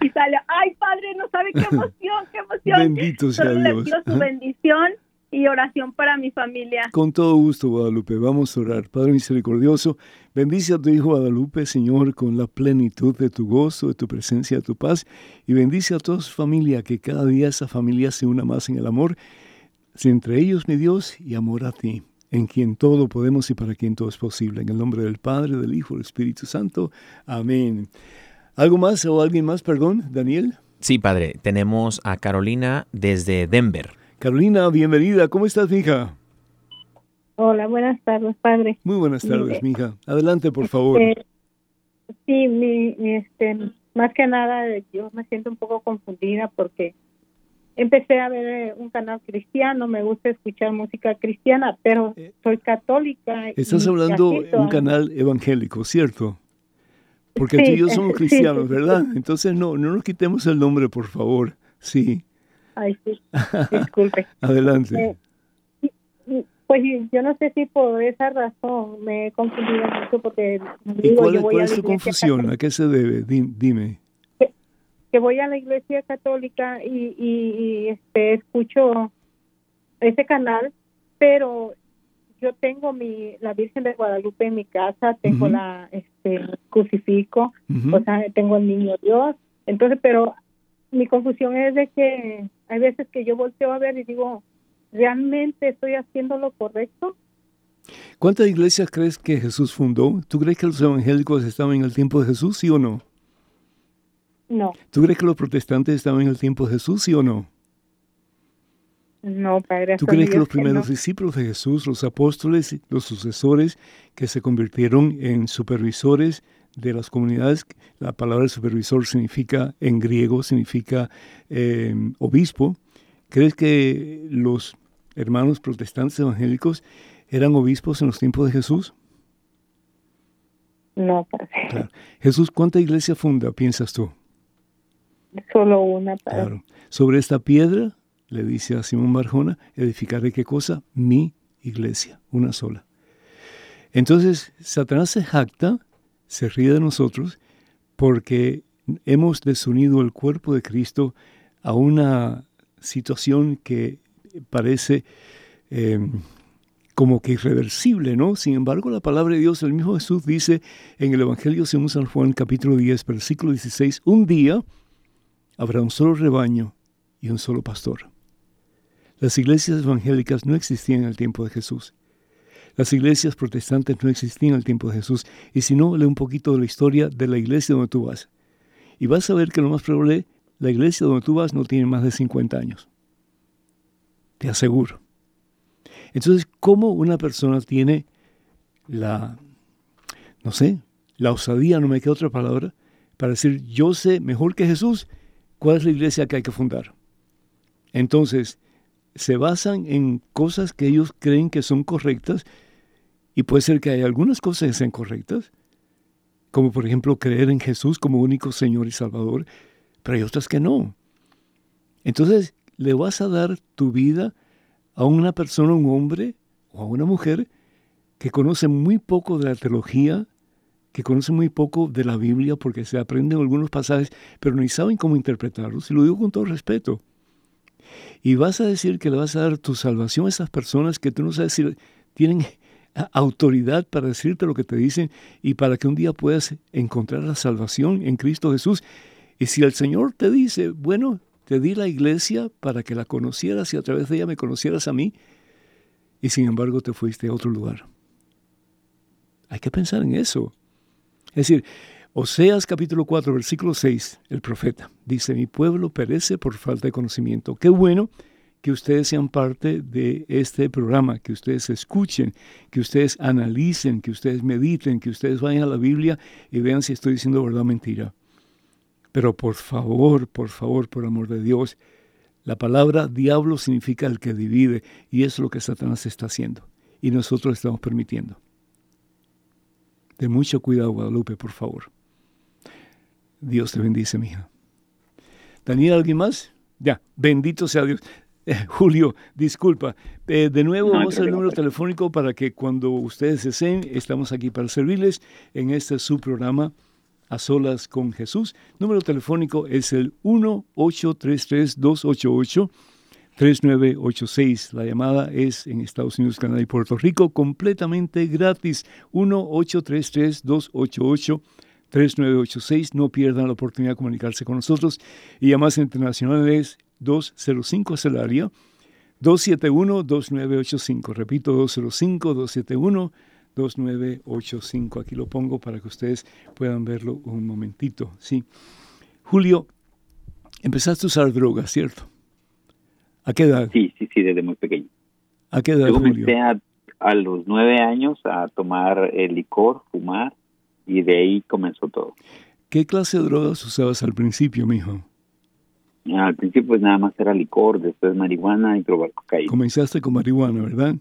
H: y sale. Ay, Padre, no sabe qué emoción, qué emoción.
C: Bendito sea
H: Solo le
C: Dios.
H: pido su bendición y oración para mi familia.
C: Con todo gusto, Guadalupe. Vamos a orar. Padre misericordioso, bendice a tu hijo Guadalupe, Señor, con la plenitud de tu gozo, de tu presencia, de tu paz. Y bendice a toda su familia, que cada día esa familia se una más en el amor. Entre ellos, mi Dios, y amor a ti, en quien todo podemos y para quien todo es posible. En el nombre del Padre, del Hijo, del Espíritu Santo. Amén. ¿Algo más o alguien más, perdón, Daniel?
E: Sí, Padre, tenemos a Carolina desde Denver.
C: Carolina, bienvenida. ¿Cómo estás, hija?
F: Hola, buenas tardes, padre.
C: Muy buenas tardes, mija. Adelante, por favor.
F: Eh, sí, mi, mi, este, más que nada yo me siento un poco confundida porque empecé a ver eh, un canal cristiano, me gusta escuchar música cristiana, pero soy católica.
C: Estás hablando en un canal evangélico, ¿cierto? Porque
F: Sí,
C: tú y yo somos cristianos,
F: sí.
C: ¿verdad? Entonces no, no nos quitemos el nombre, por favor. Sí,
F: Ay, sí, disculpe.
C: adelante.
F: Eh, Pues yo no sé si por esa razón me he confundido mucho porque
C: ¿Y
F: digo,
C: cuál,
F: yo voy
C: cuál
F: a
C: es tu confusión? ¿A qué se debe? Di- Dime.
F: Que voy a la iglesia católica y, y, y, este escucho ese canal, pero yo tengo mi la Virgen de Guadalupe en mi casa, tengo la este crucifijo,
C: Ujú.
F: o sea, tengo el niño Dios, entonces, pero mi confusión es de que hay veces que yo volteo a ver y digo, ¿realmente estoy haciendo lo correcto?
C: ¿Cuántas iglesias crees que Jesús fundó? ¿Tú crees que los evangélicos estaban en el tiempo de Jesús, sí o no?
F: No,
C: ¿Tú crees que los protestantes estaban en el tiempo de Jesús, sí o no?
F: no, Padre.
C: ¿Tú crees que los primeros
F: no.
C: discípulos de Jesús, los apóstoles, los sucesores que se convirtieron en supervisores de las comunidades, la palabra supervisor significa, en griego, significa eh, obispo, ¿crees que los hermanos protestantes evangélicos eran obispos en los tiempos de Jesús?
F: No, Padre.
C: Claro. Jesús, ¿cuánta iglesia funda, piensas tú?
F: Solo una, Padre.
C: Claro. Sobre esta piedra, le dice a Simón Barjona, edificaré qué cosa? Mi iglesia, una sola. Entonces, Satanás se jacta, se ríe de nosotros, porque hemos desunido el cuerpo de Cristo a una situación que parece eh, como que irreversible, ¿no? Sin embargo, la palabra de Dios, el mismo Jesús dice en el Evangelio según San Juan capítulo 10, versículo 16, un día habrá un solo rebaño y un solo pastor. Las iglesias evangélicas no existían el tiempo de Jesús. Las iglesias protestantes no existían el tiempo de Jesús. Y si no, lee un poquito de la historia de la iglesia donde tú vas. Y vas a ver que lo más probable, la iglesia donde tú vas no tiene más de 50 años. Te aseguro. Entonces, ¿cómo una persona tiene la, no sé, la osadía, no me queda otra palabra, para decir, yo sé mejor que Jesús cuál es la iglesia que hay que fundar? Entonces, se basan en cosas que ellos creen que son correctas y puede ser que hay algunas cosas que sean correctas, como por ejemplo creer en Jesús como único Señor y Salvador, pero hay otras que no. Entonces, le vas a dar tu vida a una persona, un hombre o a una mujer que conoce muy poco de la teología, que conoce muy poco de la Biblia porque se aprenden algunos pasajes, pero ni saben cómo interpretarlos, y lo digo con todo respeto. Y vas a decir que le vas a dar tu salvación a esas personas que tú no sabes si tienen autoridad para decirte lo que te dicen y para que un día puedas encontrar la salvación en Cristo Jesús. Y si el Señor te dice, bueno, te di la iglesia para que la conocieras y a través de ella me conocieras a mí, y sin embargo te fuiste a otro lugar. Hay que pensar en eso. Es decir, Oseas capítulo 4, versículo 6, el profeta dice, mi pueblo perece por falta de conocimiento. Qué bueno que ustedes sean parte de este programa, que ustedes escuchen, que ustedes analicen, que ustedes mediten, que ustedes vayan a la Biblia y vean si estoy diciendo verdad o mentira. Pero por favor, por favor, por amor de Dios, la palabra diablo significa el que divide y es lo que Satanás está haciendo y nosotros estamos permitiendo. De mucho cuidado, Guadalupe, por favor. Dios te bendice, mija. Daniel, ¿alguien más? Ya, bendito sea Dios. Eh, Julio, disculpa. Eh, de nuevo, vamos al número telefónico para que cuando ustedes deseen, estamos aquí para servirles en este subprograma A Solas con Jesús. Número telefónico es el 1-833-288-3986. La llamada es en Estados Unidos, Canadá y Puerto Rico, completamente gratis. 1-833-288-3986. 3986. No pierdan la oportunidad de comunicarse con nosotros. Y llamadas internacionales 205 es el área. 271-2985. Repito, 205-271-2985. Aquí lo pongo para que ustedes puedan verlo un momentito. Sí. Julio, empezaste a usar drogas, ¿cierto? ¿A qué edad?
D: Sí, sí, sí, desde muy pequeño.
C: ¿A qué edad,
D: Yo comencé a, a, los nueve años a tomar el licor, fumar, y de ahí comenzó todo.
C: ¿Qué clase de drogas usabas al principio, mijo?
D: Al principio pues nada más era licor, después marihuana y probar cocaína.
C: Comenzaste con marihuana, ¿verdad?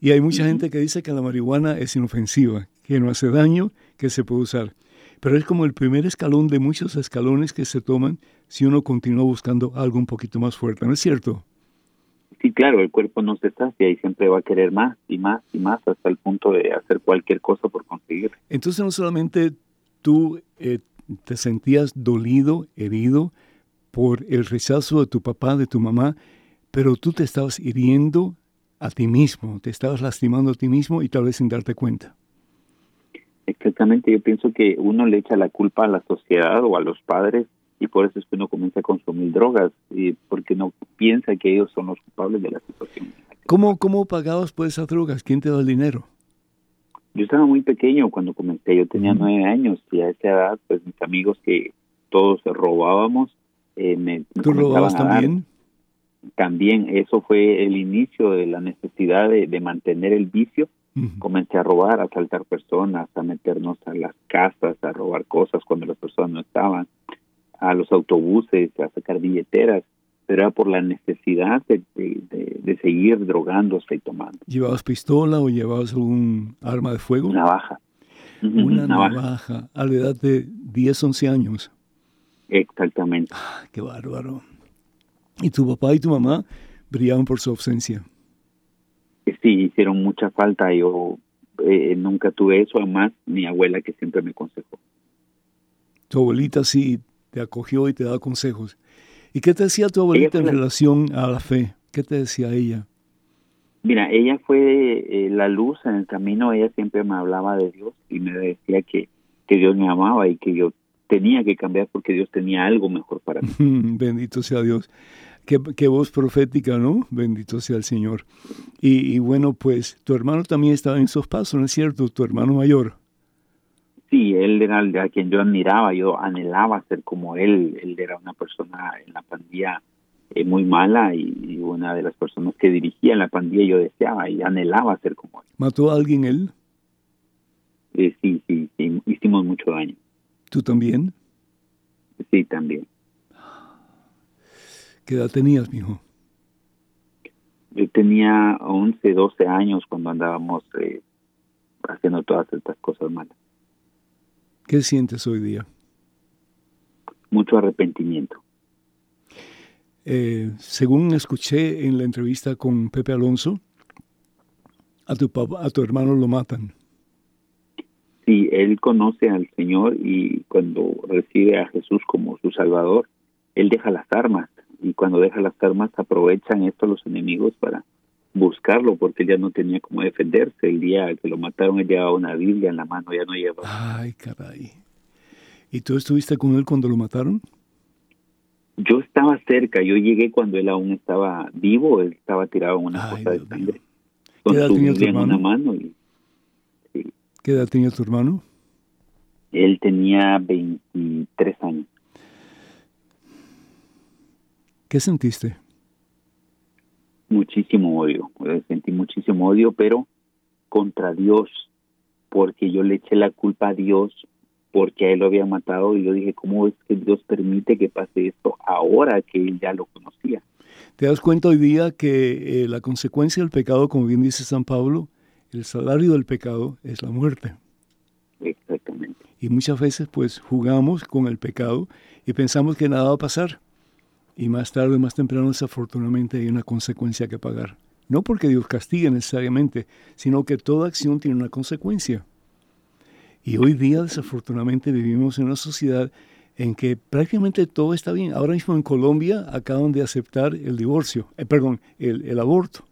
C: Y hay mucha gente que dice que la marihuana es inofensiva, que no hace daño, que se puede usar. Pero es como el primer escalón de muchos escalones que se toman si uno continúa buscando algo un poquito más fuerte, ¿no es cierto?
D: Sí, claro, el cuerpo no se sacia y siempre va a querer más y más y más hasta el punto de hacer cualquier cosa por conseguir.
C: Entonces no solamente tú eh, te sentías dolido, herido por el rechazo de tu papá, de tu mamá, pero tú te estabas hiriendo a ti mismo, te estabas lastimando a ti mismo y tal vez sin darte cuenta.
D: Exactamente, yo pienso que uno le echa la culpa a la sociedad o a los padres y por eso es que uno comienza a consumir drogas, y porque no piensa que ellos son los culpables de la situación.
C: ¿Cómo, cómo pagabas por esas drogas? ¿Quién te da el dinero?
D: Yo estaba muy pequeño cuando comencé, yo tenía nueve años y a esa edad, pues mis amigos que todos robábamos, eh, me,
C: ¿Tú robabas también?
D: También, eso fue el inicio de la necesidad de, de mantener el vicio. Comencé a robar, a asaltar personas, a meternos a las casas, a robar cosas cuando las personas no estaban a los autobuses, a sacar billeteras, pero era por la necesidad de, de, seguir drogándose y tomando.
C: ¿Llevabas pistola o llevabas algún arma de fuego?
D: Navaja.
C: Una navaja. a la edad de 10, 11 años.
D: Exactamente.
C: Ah, qué bárbaro. ¿Y tu papá y tu mamá brillaban por su ausencia?
D: Sí, hicieron mucha falta. Yo eh, nunca tuve eso, además mi abuela que siempre me aconsejó.
C: Tu abuelita sí te acogió y te daba consejos. ¿Y qué te decía tu abuelita en relación a la fe? ¿Qué te decía ella?
D: Mira, ella fue eh, la luz en el camino, ella siempre me hablaba de Dios y me decía que, que Dios me amaba y que yo tenía que cambiar porque Dios tenía algo mejor para mí.
C: Bendito sea Dios. Qué, voz profética, ¿no? Bendito sea el Señor. Y, bueno, pues tu hermano también estaba en esos pasos, ¿no es cierto? Tu hermano mayor.
D: Sí, él era el a quien yo admiraba, yo anhelaba ser como él. Él era una persona en la pandilla eh, muy mala y, una de las personas que dirigía en la pandilla yo deseaba y anhelaba ser como él.
C: ¿Mató a alguien él?
D: Eh, sí, sí, sí, hicimos mucho daño.
C: ¿Tú también?
D: Sí, también.
C: ¿Qué edad tenías, mijo?
D: Yo tenía 11, 12 años cuando andábamos eh, haciendo todas estas cosas malas.
C: ¿Qué sientes hoy día?
D: Mucho arrepentimiento.
C: Eh, según escuché en la entrevista con Pepe Alonso, a tu, papá, a tu hermano lo matan.
D: Sí, él conoce al Señor y cuando recibe a Jesús como su Salvador, él deja las armas y cuando deja las armas aprovechan esto los enemigos para buscarlo porque él ya no tenía cómo defenderse. El día que lo mataron él llevaba una Biblia en la mano, ya no llevaba.
C: Ay, caray. ¿Y tú estuviste con él cuando lo mataron?
D: Yo estaba cerca, yo llegué cuando él aún estaba vivo, él estaba tirado en una cosa de sangre. Con su Biblia en una mano. Y,
C: ¿Qué edad tenía tu hermano?
D: Él tenía 23 años.
C: ¿Qué sentiste?
D: Muchísimo odio, sentí muchísimo odio, pero contra Dios, porque yo le eché la culpa a Dios porque a él lo había matado y yo dije, ¿cómo es que Dios permite que pase esto ahora que él ya lo conocía?
C: ¿Te das cuenta hoy día que eh, la consecuencia del pecado, como bien dice San Pablo, el salario del pecado es la muerte?
D: Exactamente.
C: Y muchas veces pues jugamos con el pecado y pensamos que nada va a pasar y más tarde o más temprano desafortunadamente hay una consecuencia que pagar. No porque Dios castigue necesariamente, sino que toda acción tiene una consecuencia. Y hoy día desafortunadamente vivimos en una sociedad en que prácticamente todo está bien. Ahora mismo en Colombia acaban de aceptar el divorcio, eh, perdón, el, el aborto.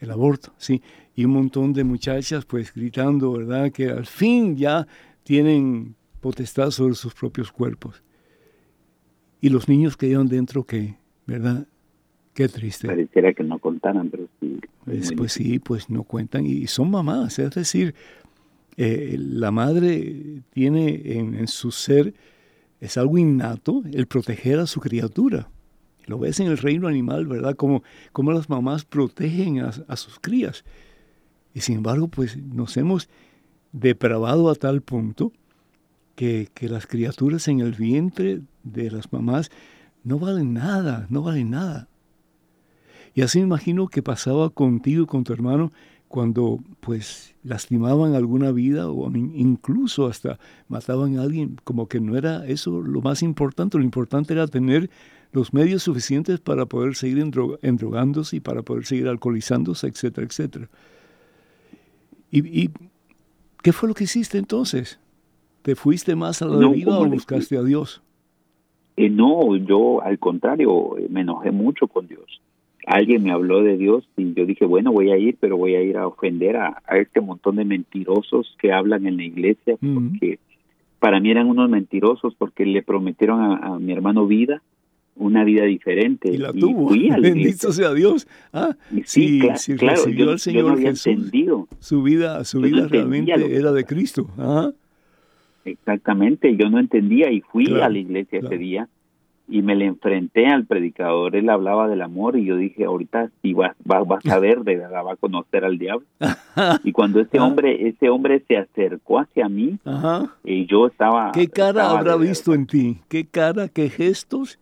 C: El aborto, sí. Y un montón de muchachas pues gritando, ¿verdad? Que al fin ya tienen potestad sobre sus propios cuerpos. Y los niños que llevan dentro, que, ¿verdad? Qué triste.
D: Pareciera que no contaran, pero sí.
C: Pues, sí, pues no cuentan y son mamás. Es decir, eh, la madre tiene en, su ser, es algo innato, el proteger a su criatura. Lo ves en el reino animal, ¿verdad? Como, como las mamás protegen a, a sus crías. Y sin embargo, pues nos hemos depravado a tal punto que, las criaturas en el vientre de las mamás no valen nada, no valen nada. Y así me imagino que pasaba contigo con tu hermano cuando pues lastimaban alguna vida o incluso hasta mataban a alguien, como que no era eso lo más importante, lo importante era tener los medios suficientes para poder seguir endrogándose y para poder seguir alcoholizándose, etcétera, etcétera. ¿Y, ¿Y qué fue lo que hiciste entonces? ¿Te fuiste más a la deriva o buscaste a Dios?
D: Eh, no, yo al contrario, me enojé mucho con Dios. Alguien me habló de Dios y yo dije, bueno, voy a ir, pero voy a ir a ofender a, este montón de mentirosos que hablan en la iglesia, porque para mí eran unos mentirosos porque le prometieron a, mi hermano vida, una vida diferente.
C: Y la tuvo. Bendito sea Dios. Ah, sí, sí, claro, recibió al Señor Jesús. Entendido. Su vida, su vida realmente era de Cristo. Ajá.
D: Exactamente, yo no entendía y fui a la iglesia ese día y me le enfrenté al predicador, él hablaba del amor y yo dije, ahorita sí vas, vas, a ver, de verdad va a conocer al diablo. y cuando ese ah. hombre, ese hombre se acercó hacia mí, y yo estaba...
C: ¿Qué cara habrá visto en ti? ¿Qué cara, qué gestos,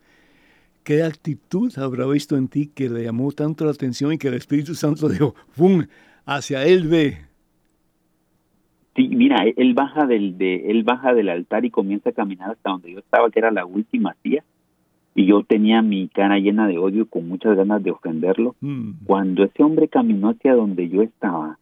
C: qué actitud habrá visto en ti que le llamó tanto la atención y que el Espíritu Santo dijo, ¡pum! Hacia él ve.
D: Sí, mira, él baja del de, él baja del altar y comienza a caminar hasta donde yo estaba, que era la última silla, y yo tenía mi cara llena de odio con muchas ganas de ofenderlo. Mm. Cuando ese hombre caminó hacia donde yo estaba,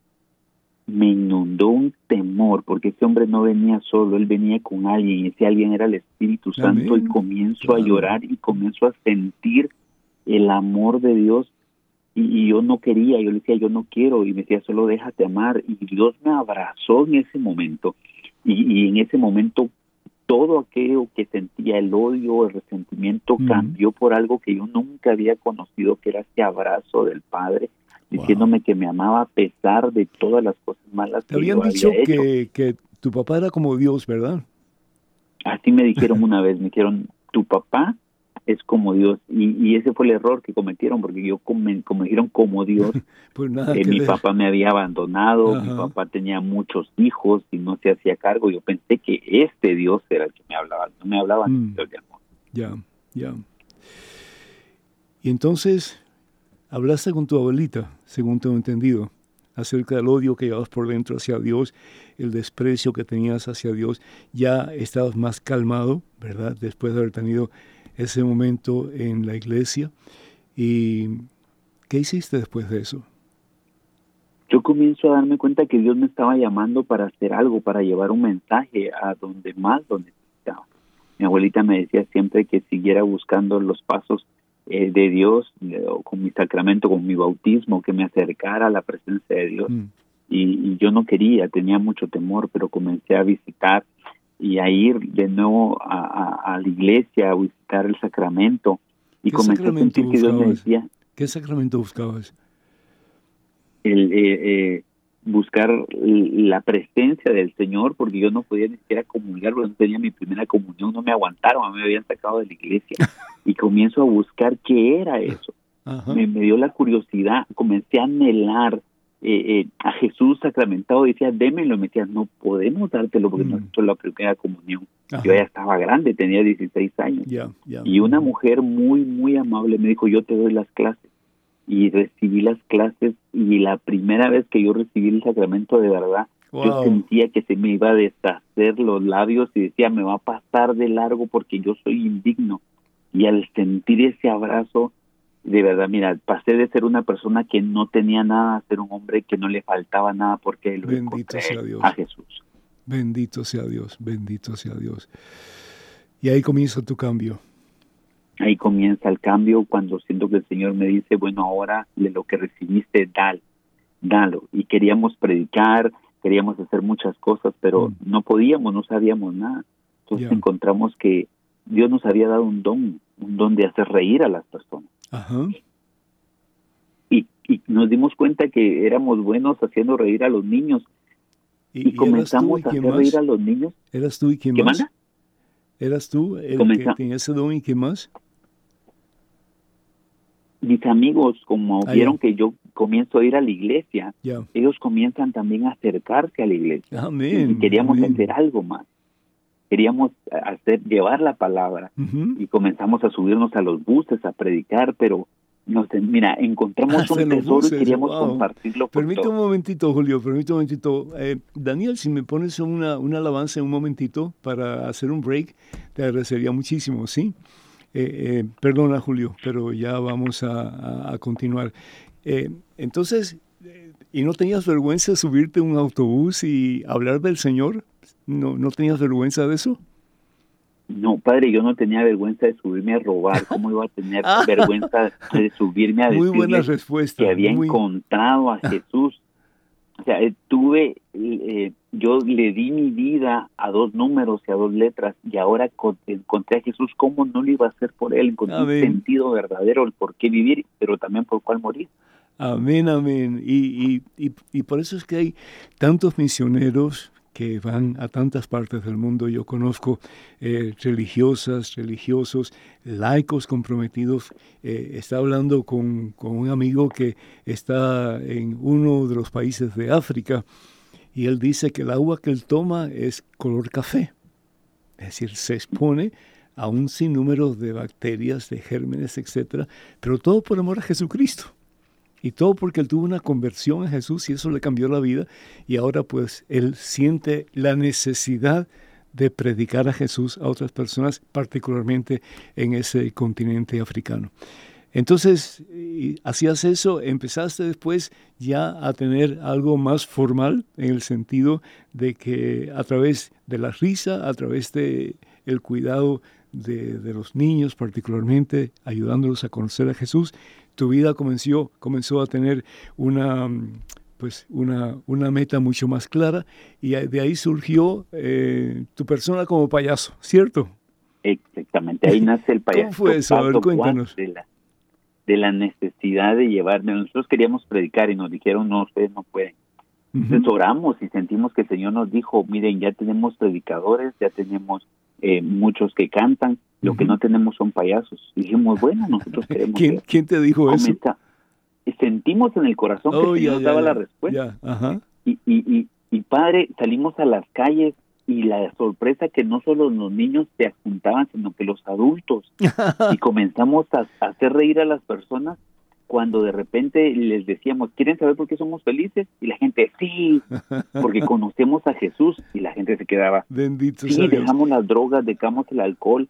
D: me inundó un temor, porque ese hombre no venía solo, él venía con alguien, y ese alguien era el Espíritu Santo, y comienzo a llorar y comienzo a sentir el amor de Dios y, yo no quería, yo le decía, yo no quiero, y me decía, solo déjate amar, y Dios me abrazó en ese momento, y, en ese momento todo aquello que sentía, el odio, el resentimiento, cambió por algo que yo nunca había conocido, que era ese abrazo del Padre, diciéndome que me amaba a pesar de todas las cosas malas
C: Te habían dicho que, que tu papá era como Dios, ¿verdad?
D: Así me dijeron una vez, me dijeron, tu papá es como Dios. Y, ese fue el error que cometieron, porque yo, como dijeron como Dios, pues que, mi papá me había abandonado, mi papá tenía muchos hijos y no se hacía cargo. Yo pensé que este Dios era el que me hablaba, no me hablaba mm. de amor.
C: Ya, ya. Y entonces, hablaste con tu abuelita, según tengo entendido, acerca del odio que llevabas por dentro hacia Dios, el desprecio que tenías hacia Dios. Ya estabas más calmado, ¿verdad? Después de haber tenido ese momento en la iglesia. ¿Y qué hiciste después de eso?
D: Yo comienzo a darme cuenta que Dios me estaba llamando para hacer algo, para llevar un mensaje a donde más lo necesitaba. Mi abuelita me decía siempre que siguiera buscando los pasos eh, de Dios con mi sacramento, con mi bautismo, que me acercara a la presencia de Dios. Mm. y, yo no quería, tenía mucho temor, pero comencé a visitar y a ir de nuevo a, la iglesia a visitar el sacramento y comencé a sentir que Dios me decía
C: ¿qué sacramento buscabas?
D: el eh, eh, buscar la presencia del Señor porque yo no podía ni siquiera comulgar porque no tenía mi primera comunión no me aguantaron me habían sacado de la iglesia. Y comienzo a buscar qué era eso. Me, me dio la curiosidad comencé a anhelar eh, eh, a Jesús sacramentado decía, démelo, me decía, no podemos dártelo porque no mm. es la primera comunión. Yo ya estaba grande, tenía 16 años. Y una mujer muy, muy amable me dijo, yo te doy las clases. Y recibí las clases y la primera vez que yo recibí el sacramento de verdad, yo sentía que se me iba a deshacer los labios y decía, me va a pasar de largo porque yo soy indigno. Y al sentir ese abrazo, de verdad, mira, pasé de ser una persona que no tenía nada a ser un hombre que no le faltaba nada porque lo bendito sea Dios. a Jesús.
C: Bendito sea Dios, bendito sea Dios. Y ahí comienza tu cambio.
D: Ahí comienza el cambio cuando siento que el Señor me dice, bueno, ahora de lo que recibiste, dale, dalo. Y queríamos predicar, queríamos hacer muchas cosas, pero mm. no podíamos, no sabíamos nada. Entonces encontramos que Dios nos había dado un don, un don de hacer reír a las personas. Ajá. Y, y, nos dimos cuenta que éramos buenos haciendo reír a los niños. Y, comenzamos a hacer reír a los niños.
C: ¿Eras tú y quién más? ¿Eras tú el que tenía ese don y quién más?
D: Mis amigos, como ah, vieron que yo comienzo a ir a la iglesia, ellos comienzan también a acercarse a la iglesia. Amén. Y queríamos hacer algo más queríamos hacer llevar la palabra y comenzamos a subirnos a los buses a predicar, pero nos, mira, encontramos un tesoro y queríamos compartirlo.
C: permítame un momentito, Julio, permítame un momentito. Eh, Daniel, si me pones una, una alabanza en un momentito para hacer un break, te agradecería muchísimo, ¿sí? Eh, eh, perdona, Julio, pero ya vamos a, a continuar. entonces, ¿y no tenías vergüenza de subirte a un autobús y hablar del Señor? ¿No, ¿No tenías vergüenza de eso?
D: No, padre, yo no tenía vergüenza de subirme a robar. ¿Cómo iba a tener vergüenza de subirme a
C: decir que
D: había encontrado a Jesús? O sea, eh, tuve, eh, yo le di mi vida a dos números y a dos letras y ahora encontré a Jesús. ¿Cómo no lo iba a hacer por él? Encontré un sentido verdadero, el por qué vivir, pero también por cuál morir.
C: Amén, amén. Y, y, y, y por eso es que hay tantos misioneros que van a tantas partes del mundo. Yo conozco eh, religiosas, religiosos, laicos comprometidos. Eh, está hablando con, con, un amigo que está en uno de los países de África y él dice que el agua que él toma es color café. Es decir, se expone a un sinnúmero de bacterias, de gérmenes, etcétera, pero todo por amor a Jesucristo. Y todo porque él tuvo una conversión a Jesús y eso le cambió la vida. Y ahora pues él siente la necesidad de predicar a Jesús a otras personas, particularmente en ese continente africano. Entonces, hacías eso, empezaste después ya a tener algo más formal en el sentido de que a través de la risa, a través de el cuidado de, de los niños particularmente, ayudándolos a conocer a Jesús, tu vida comenzó, comenzó a tener una, pues una, una meta mucho más clara y de ahí surgió eh, tu persona como payaso, ¿cierto?
D: Exactamente, ahí nace el payaso.
C: ¿Cómo fue eso? A ver, cuéntanos.
D: De la, de la necesidad de llevarme. Nosotros queríamos predicar y nos dijeron, no, ustedes no pueden. Entonces oramos y sentimos que el Señor nos dijo, miren, ya tenemos predicadores, ya tenemos eh, muchos que cantan, lo que no tenemos son payasos. Y dijimos, bueno, nosotros queremos...
C: ¿Quién, ¿quién te dijo eso?
D: sentimos en el corazón que oh, el Señor daba la respuesta. Y, y, y, y, padre, salimos a las calles y la sorpresa que no solo los niños se juntaban, sino que los adultos. y comenzamos a, hacer reír a las personas cuando de repente les decíamos, ¿quieren saber por qué somos felices? Y la gente, sí, porque conocemos a Jesús. Y la gente se quedaba,
C: Bendito
D: sí, dejamos las drogas, dejamos el alcohol.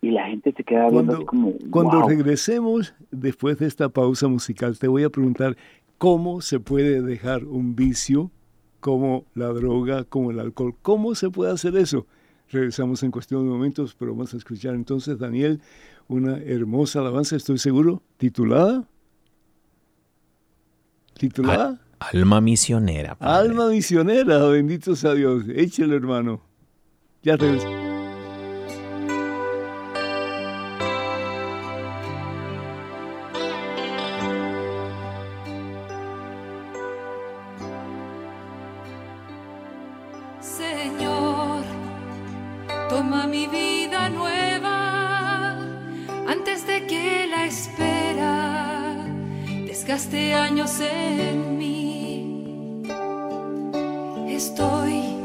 D: Y la gente se quedaba
C: cuando,
D: como,
C: Cuando regresemos, después de esta pausa musical, te voy a preguntar cómo se puede dejar un vicio como la droga, como el alcohol. ¿Cómo se puede hacer eso? Regresamos en cuestión de momentos, pero vamos a escuchar entonces, Daniel, una hermosa alabanza, estoy seguro, titulada. ¿Titulada?
E: alma misionera.
C: Alma misionera, bendito sea Dios. Échale, hermano. Ya regresamos. estoy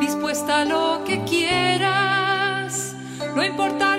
C: dispuesta a lo que quieras, no importa.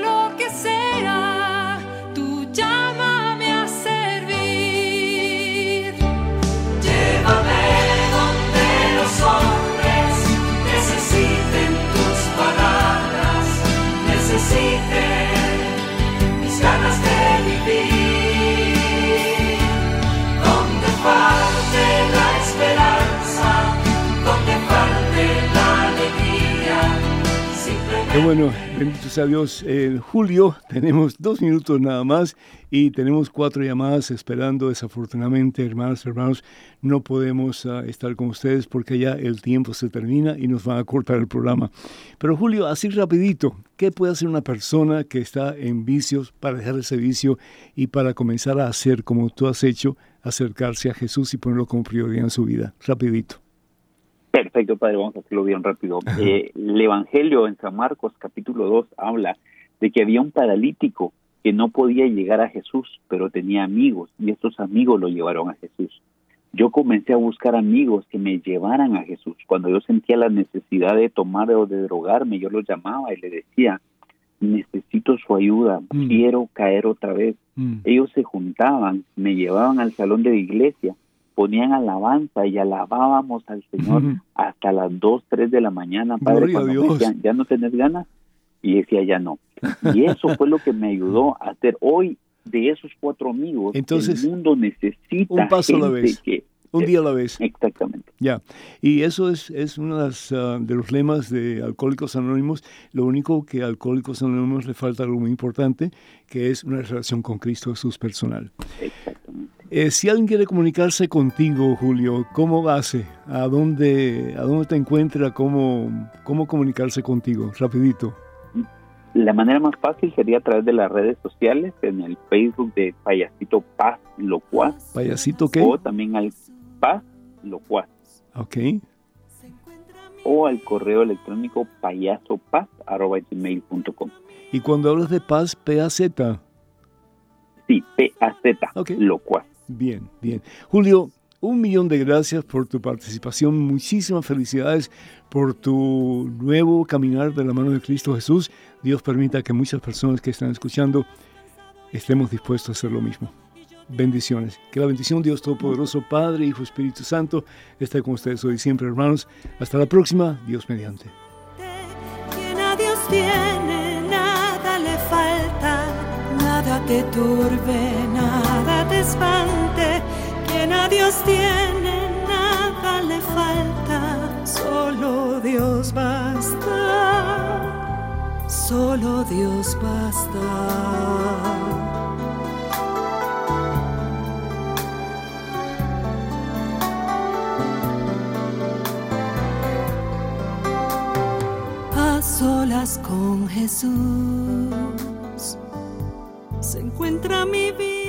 C: Bueno, bendito sea Dios. En julio tenemos dos minutos nada más y tenemos cuatro llamadas esperando. Desafortunadamente, hermanas, hermanos, no podemos ah, estar con ustedes porque ya el tiempo se termina y nos van a cortar el programa. Pero Julio, así rapidito, ¿qué puede hacer una persona que está en vicios para dejar ese vicio y para comenzar a hacer como tú has hecho, acercarse a Jesús y ponerlo como prioridad en su vida? Rapidito.
D: Perfecto, Padre, vamos a hacerlo bien rápido. Eh, el Evangelio en San Marcos capítulo 2 habla de que había un paralítico que no podía llegar a Jesús, pero tenía amigos y estos amigos lo llevaron a Jesús. Yo comencé a buscar amigos que me llevaran a Jesús. Cuando yo sentía la necesidad de tomar o de drogarme, yo los llamaba y le decía, necesito su ayuda, mm. quiero caer otra vez. Mm. Ellos se juntaban, me llevaban al salón de la iglesia ponían alabanza y alabábamos al Señor hasta las 2, 3 de la mañana, Padre, cuando decían, ya no tenés ganas, y decía, ya no. Y eso fue lo que me ayudó a hacer hoy de esos cuatro amigos.
C: Entonces,
D: el mundo necesita
C: un paso a la vez. un día a la vez.
D: Exactamente.
C: Ya. Y eso es, es uno de, ah, de, los lemas de Alcohólicos Anónimos. Lo único que a Alcohólicos Anónimos le falta algo muy importante, que es una relación con Cristo Jesús personal.
D: Exactamente.
C: Eh, si alguien quiere comunicarse contigo, Julio, ¿cómo hace? ¿A dónde, a dónde te encuentra? ¿Cómo, ¿Cómo comunicarse contigo? Rapidito.
D: La manera más fácil sería a través de las redes sociales, en el Facebook de Payasito Paz Locuaz.
C: ¿Payasito qué?
D: O también al Paz Locuaz.
C: Ok.
D: O al correo electrónico payasopaz.gmail.com.
C: Y cuando hablas de paz, P-A-Z.
D: Sí, P-A-Z, okay. Locuaz.
C: Bien, bien. Julio, un millón de gracias por tu participación. Muchísimas felicidades por tu nuevo caminar de la mano de Cristo Jesús. Dios permita que muchas personas que están escuchando estemos dispuestos a hacer lo mismo. Bendiciones. Que la bendición Dios Todopoderoso, Padre, Hijo, Espíritu Santo, esté con ustedes hoy siempre, hermanos. Hasta la próxima. Dios mediante
B: quien a Dios tiene nada le falta, solo Dios basta, solo Dios basta. solas con Jesús se encuentra mi vida.